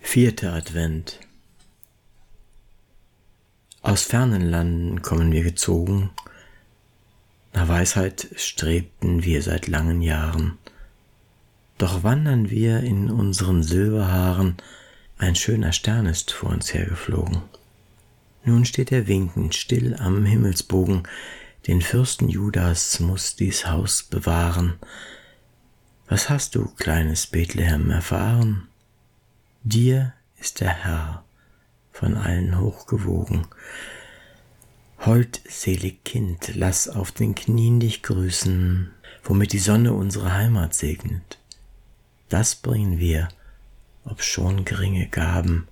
Vierter Advent. Aus fernen Landen kommen wir gezogen, nach Weisheit strebten wir seit langen Jahren, doch wandern wir in unseren Silberhaaren, ein schöner Stern ist vor uns hergeflogen. Nun steht er winkend still am Himmelsbogen, den Fürsten Judas muss dies Haus bewahren. Was hast du, kleines Bethlehem, erfahren? Dir ist der Herr von allen hochgewogen. Holdselig Kind, lass auf den Knien dich grüßen, womit die Sonne unsere Heimat segnet. Das bringen wir, ob schon geringe Gaben.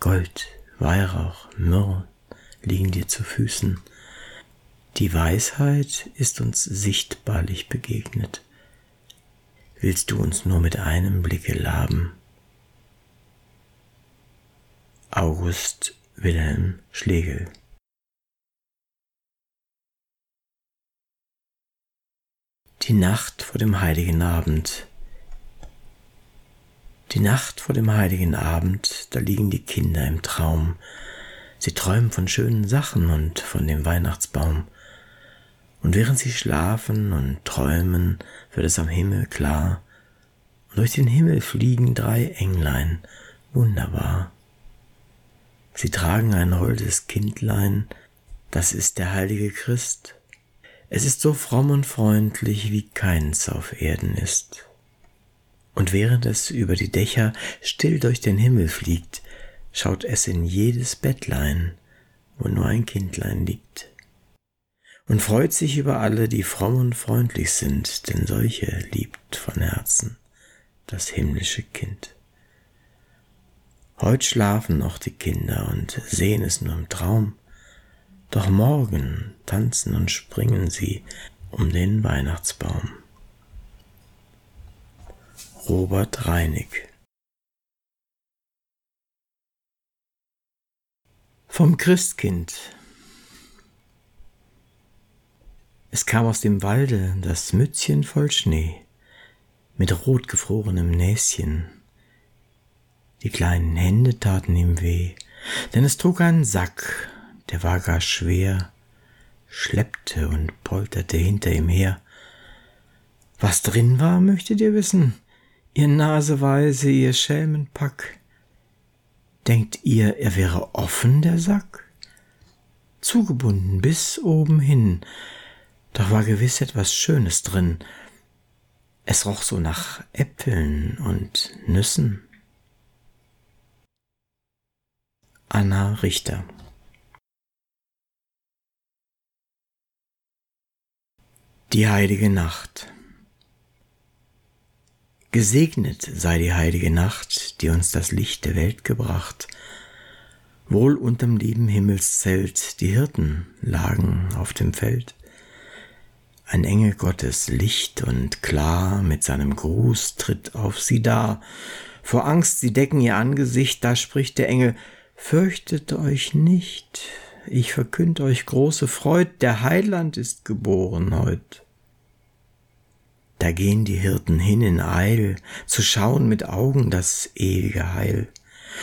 Gold, Weihrauch, Myrrh liegen dir zu Füßen. Die Weisheit ist uns sichtbarlich begegnet. Willst du uns nur mit einem Blicke laben? August Wilhelm Schlegel Die Nacht vor dem heiligen Abend. Die Nacht vor dem heiligen Abend, da liegen die Kinder im Traum. Sie träumen von schönen Sachen und von dem Weihnachtsbaum. Und während sie schlafen und träumen, wird es am Himmel klar. Und durch den Himmel fliegen drei Englein, wunderbar. Sie tragen ein holdes Kindlein, das ist der heilige Christ. Es ist so fromm und freundlich, wie keins auf Erden ist. Und während es über die Dächer still durch den Himmel fliegt, schaut es in jedes Bettlein, wo nur ein Kindlein liegt. Und freut sich über alle, die fromm und freundlich sind, denn solche liebt von Herzen das himmlische Kind. Heut schlafen noch die Kinder und sehen es nur im Traum, doch morgen tanzen und springen sie um den Weihnachtsbaum. Robert Reinig. Vom Christkind. Es kam aus dem Walde das Mützchen voll Schnee, mit rotgefrorenem Näschen. Die kleinen Hände taten ihm weh, denn es trug einen Sack, der war gar schwer, schleppte und polterte hinter ihm her. Was drin war, möchtet ihr wissen? Ihr Naseweise, ihr Schelmenpack. Denkt ihr, er wäre offen, der Sack? Zugebunden bis oben hin, doch war gewiss etwas Schönes drin. Es roch so nach Äpfeln und Nüssen. Anna Richter Die heilige Nacht Gesegnet sei die heilige Nacht, die uns das Licht der Welt gebracht. Wohl unterm lieben Himmelszelt die Hirten lagen auf dem Feld. Ein Engel Gottes licht und klar mit seinem Gruß tritt auf sie dar. Vor Angst sie decken ihr Angesicht, da spricht der Engel, Fürchtet euch nicht, ich verkünd euch große Freud, der Heiland ist geboren heut. Da gehen die Hirten hin in Eil, zu schauen mit Augen das ewige Heil,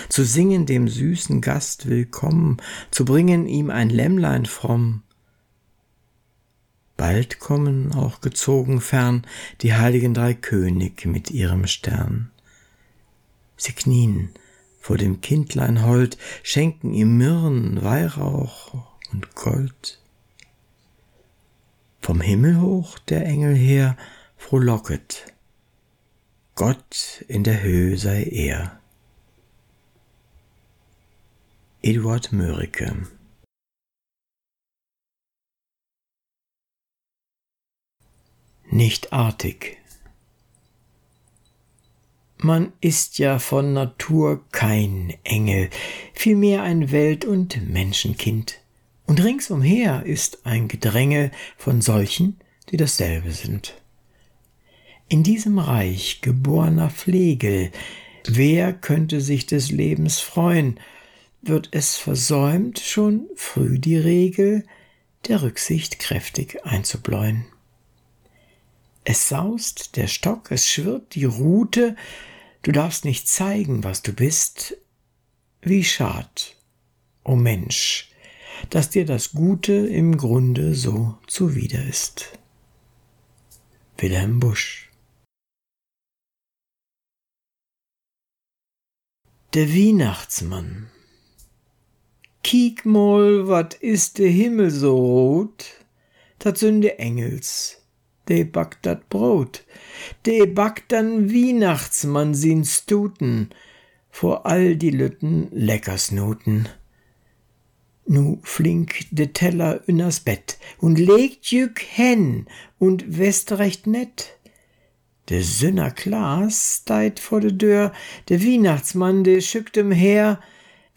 zu singen dem süßen Gast willkommen, zu bringen ihm ein Lämmlein fromm. Bald kommen auch gezogen fern die heiligen drei König mit ihrem Stern. Sie knien vor dem Kindlein hold, schenken ihm Myrrhen, Weihrauch und Gold. Vom Himmel hoch der Engel her frohlocket, Gott in der Höhe sei er. Eduard Mörike Nicht artig man ist ja von Natur kein Engel, vielmehr ein Welt- und Menschenkind. Und ringsumher ist ein Gedränge von solchen, die dasselbe sind. In diesem Reich geborener Flegel, wer könnte sich des Lebens freuen, wird es versäumt, schon früh die Regel der Rücksicht kräftig einzubläuen. Es saust der Stock, es schwirrt die Rute, du darfst nicht zeigen, was du bist. Wie schad, o oh Mensch, dass dir das Gute im Grunde so zuwider ist. Wilhelm Busch Der Weihnachtsmann. Kiek mal, wat is de Himmel so rot? Dat sünde Engels, de backt dat Brot. De backt dann Weihnachtsmann sin Stuten, vor all die Lütten Leckersnuten. Nu flink de Teller ünners Bett und legt jück hen und west recht nett. De Sünner Klaas steit vor de Dör, de Weihnachtsmann, de schickt em her,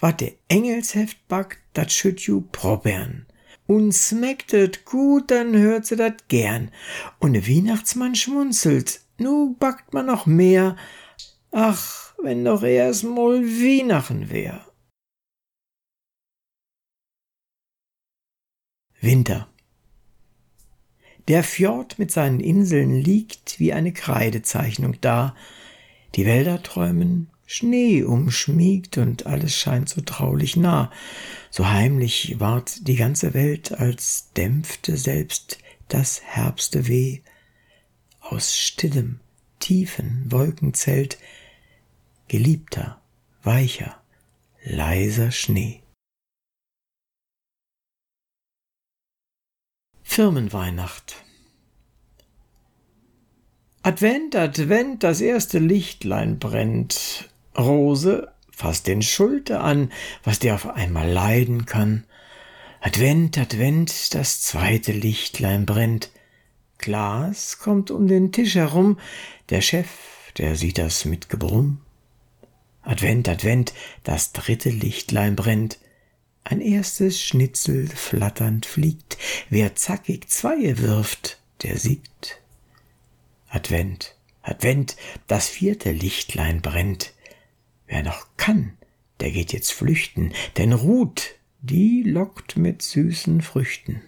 wat de Engelsheft backt, dat schütt ju probern. Und smecktet gut, dann hört se dat gern. Und de Weihnachtsmann schmunzelt, nu backt man noch mehr. Ach, wenn doch erst mal Weihnachten wär. Winter. Der Fjord mit seinen Inseln liegt wie eine Kreidezeichnung da. Die Wälder träumen, Schnee umschmiegt und alles scheint so traulich nah. So heimlich ward die ganze Welt, als dämpfte selbst das Herbste weh. Aus stillem, tiefen Wolkenzelt, geliebter, weicher, leiser Schnee. Firmenweihnacht. Advent, Advent, das erste Lichtlein brennt. Rose, fass den Schulter an, was dir auf einmal leiden kann. Advent, Advent, das zweite Lichtlein brennt. Glas kommt um den Tisch herum, der Chef, der sieht das mit Gebrumm. Advent, Advent, das dritte Lichtlein brennt. Ein erstes Schnitzel flatternd fliegt, wer zackig Zweie wirft, der siegt. Advent, Advent, das vierte Lichtlein brennt. Wer noch kann, der geht jetzt flüchten, denn Ruth, die lockt mit süßen Früchten.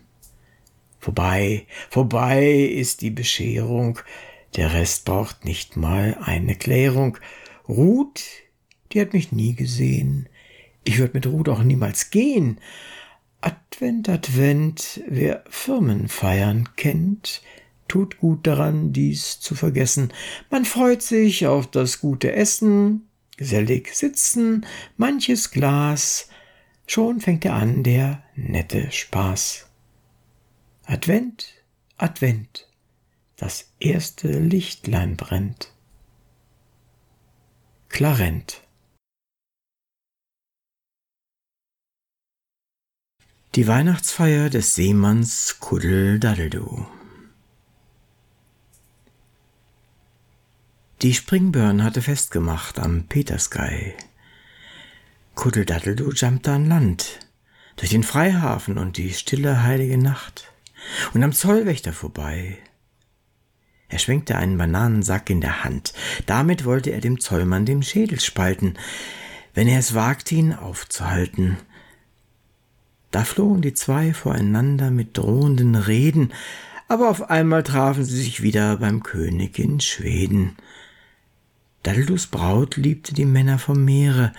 Vorbei, vorbei ist die Bescherung, der Rest braucht nicht mal eine Klärung. Ruth, die hat mich nie gesehen, ich würde mit Ruth auch niemals gehen. Advent, Advent, wer Firmenfeiern kennt, tut gut daran, dies zu vergessen. Man freut sich auf das gute Essen, gesellig sitzen, manches Glas, schon fängt er an, der nette Spaß. Advent, Advent, das erste Lichtlein brennt. Klarent Die Weihnachtsfeier des Seemanns Kuddel Daddeldu. Die Springburn hatte festgemacht am Peterskai. Kuddel Daddeldu jumpte an Land, durch den Freihafen und die stille heilige Nacht und am Zollwächter vorbei. Er schwenkte einen Bananensack in der Hand. Damit wollte er dem Zollmann den Schädel spalten, wenn er es wagte, ihn aufzuhalten – da flohen die zwei voreinander mit drohenden Reden, aber auf einmal trafen sie sich wieder beim König in Schweden. Daddledus Braut liebte die Männer vom Meere,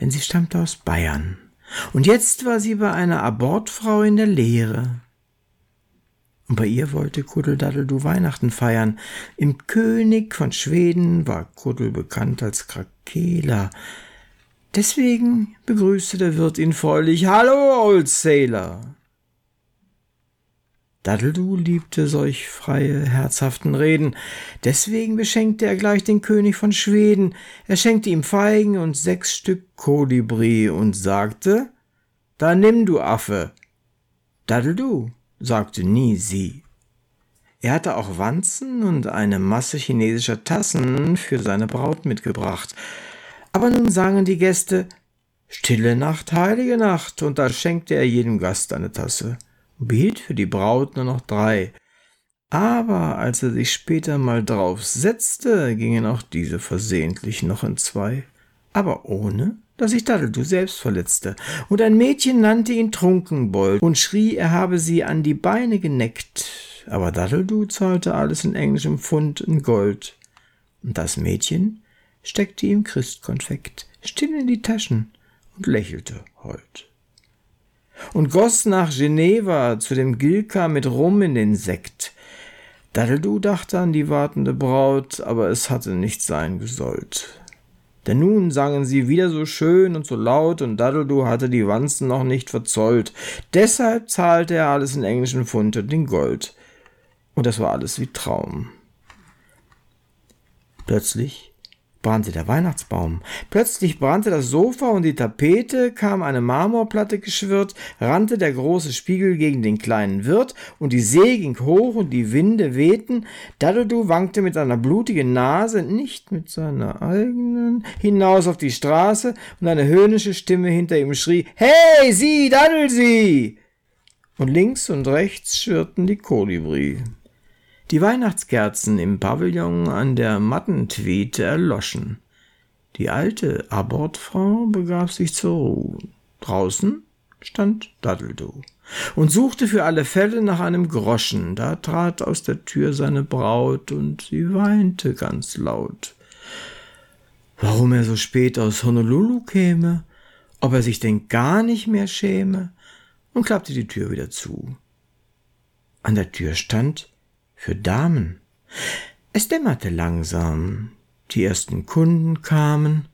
denn sie stammte aus Bayern. Und jetzt war sie bei einer Abortfrau in der Lehre. Und bei ihr wollte Kuddel Daddeldu Weihnachten feiern. Im König von Schweden war Kuddel bekannt als Krakela, Deswegen begrüßte der Wirt ihn freudig. Hallo, Old Sailor! Daddledu liebte solch freie, herzhaften Reden. Deswegen beschenkte er gleich den König von Schweden. Er schenkte ihm Feigen und sechs Stück Kolibri und sagte, da nimm du Affe. Daddledu sagte nie sie. Er hatte auch Wanzen und eine Masse chinesischer Tassen für seine Braut mitgebracht. Aber nun sangen die Gäste Stille Nacht, heilige Nacht, und da schenkte er jedem Gast eine Tasse behielt für die Braut nur noch drei. aber als er sich später mal drauf setzte, gingen auch diese versehentlich noch in zwei, aber ohne, dass sich Daddeldu selbst verletzte, und ein Mädchen nannte ihn Trunkenbold und schrie, er habe sie an die Beine geneckt, aber Daddeldu zahlte alles in englischem Pfund in Gold, und das Mädchen steckte ihm Christkonfekt still in die Taschen und lächelte hold. Und goss nach Geneva zu dem Gilka mit Rum in den Sekt, Daddeldu dachte an die wartende Braut, aber es hatte nicht sein gesollt. Denn nun sangen sie wieder so schön und so laut, und Daddeldu hatte die Wanzen noch nicht verzollt. Deshalb zahlte er alles in englischen Pfund und in Gold. Und das war alles wie Traum. Plötzlich brannte der Weihnachtsbaum. Plötzlich brannte das Sofa und die Tapete, kam eine Marmorplatte geschwirrt, rannte der große Spiegel gegen den kleinen Wirt, und die See ging hoch und die Winde wehten. Dadudu wankte mit seiner blutigen Nase, nicht mit seiner eigenen, hinaus auf die Straße, und eine höhnische Stimme hinter ihm schrie, Hey, Sie, Daddel Sie! Und links und rechts schwirrten die Kolibri. Die Weihnachtskerzen im Pavillon an der Mattentwiete erloschen. Die alte Abortfrau begab sich zur Ruhe. Draußen stand Daddeldo und suchte für alle Fälle nach einem Groschen. Da trat aus der Tür seine Braut und sie weinte ganz laut. Warum er so spät aus Honolulu käme, ob er sich denn gar nicht mehr schäme, und klappte die Tür wieder zu. An der Tür stand für Damen. Es dämmerte langsam, die ersten Kunden kamen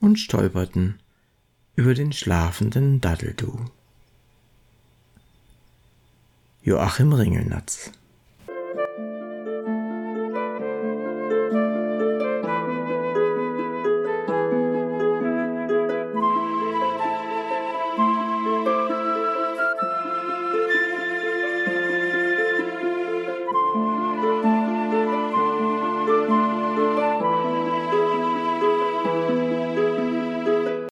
und stolperten über den schlafenden Daddeldu. Joachim Ringelnatz